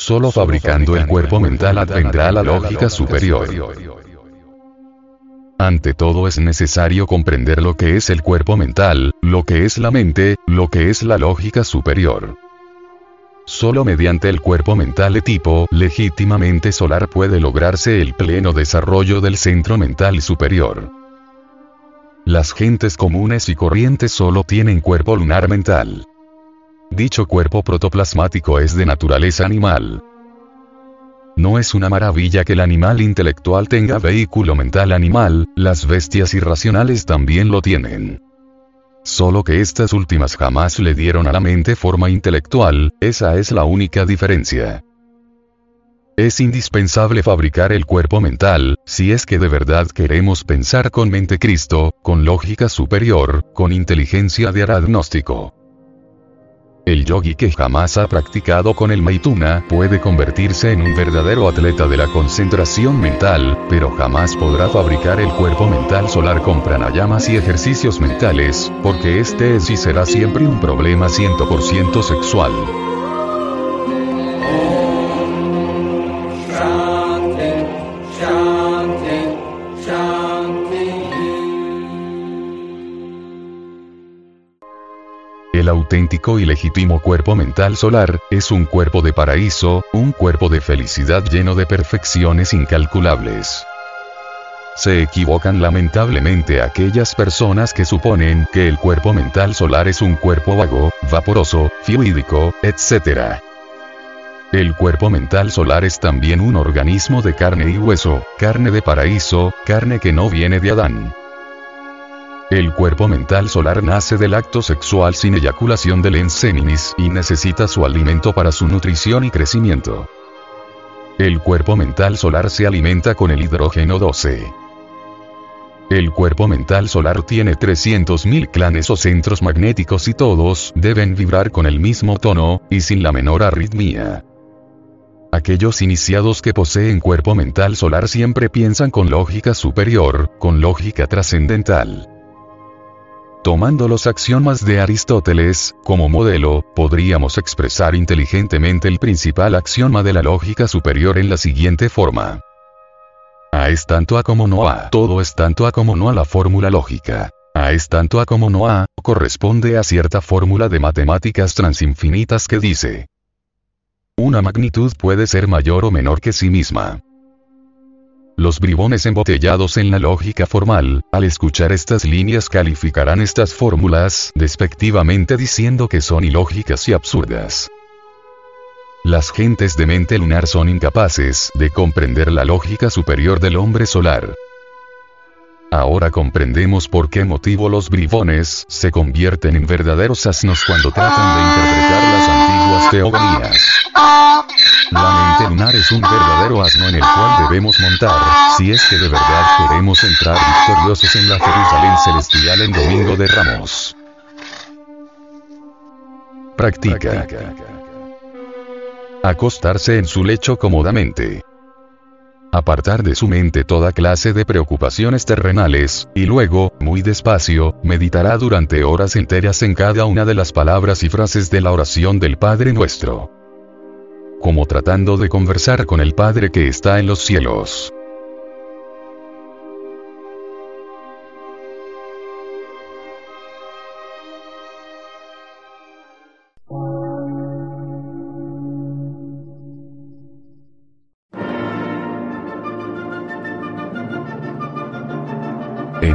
Solo fabricando el cuerpo mental advendrá la lógica superior. Ante todo es necesario comprender lo que es el cuerpo mental, lo que es la mente, lo que es la lógica superior. Solo mediante el cuerpo mental de tipo legítimamente solar puede lograrse el pleno desarrollo del centro mental superior. Las gentes comunes y corrientes solo tienen cuerpo lunar mental. Dicho cuerpo protoplasmático es de naturaleza animal. No es una maravilla que el animal intelectual tenga vehículo mental animal, las bestias irracionales también lo tienen. Solo que estas últimas jamás le dieron a la mente forma intelectual, esa es la única diferencia. Es indispensable fabricar el cuerpo mental, si es que de verdad queremos pensar con mente Cristo, con lógica superior, con inteligencia de diagnóstico. Yogi que jamás ha practicado con el Maituna puede convertirse en un verdadero atleta de la concentración mental, pero jamás podrá fabricar el cuerpo mental solar con pranayamas y ejercicios mentales, porque este es y será siempre un problema 100% sexual. Auténtico y legítimo cuerpo mental solar, es un cuerpo de paraíso, un cuerpo de felicidad lleno de perfecciones incalculables. Se equivocan lamentablemente aquellas personas que suponen que el cuerpo mental solar es un cuerpo vago, vaporoso, fluídico, etc. El cuerpo mental solar es también un organismo de carne y hueso, carne de paraíso, carne que no viene de Adán. El cuerpo mental solar nace del acto sexual sin eyaculación del enseninis y necesita su alimento para su nutrición y crecimiento. El cuerpo mental solar se alimenta con el hidrógeno 12. El cuerpo mental solar tiene 300.000 clanes o centros magnéticos y todos deben vibrar con el mismo tono, y sin la menor arritmia. Aquellos iniciados que poseen cuerpo mental solar siempre piensan con lógica superior, con lógica trascendental. Tomando los axiomas de Aristóteles, como modelo, podríamos expresar inteligentemente el principal axioma de la lógica superior en la siguiente forma. A es tanto A como no A. Todo es tanto A como no a la fórmula lógica. A es tanto A como no A, corresponde a cierta fórmula de matemáticas transinfinitas que dice. Una magnitud puede ser mayor o menor que sí misma. Los bribones embotellados en la lógica formal, al escuchar estas líneas calificarán estas fórmulas despectivamente diciendo que son ilógicas y absurdas. Las gentes de mente lunar son incapaces de comprender la lógica superior del hombre solar. Ahora comprendemos por qué motivo los bribones se convierten en verdaderos asnos cuando tratan de interpretar las antiguas teogonías. La mente lunar es un verdadero asno en el cual debemos montar, si es que de verdad queremos entrar victoriosos en la Jerusalén celestial en Domingo de Ramos. Practica. Acostarse en su lecho cómodamente apartar de su mente toda clase de preocupaciones terrenales, y luego, muy despacio, meditará durante horas enteras en cada una de las palabras y frases de la oración del Padre nuestro. Como tratando de conversar con el Padre que está en los cielos.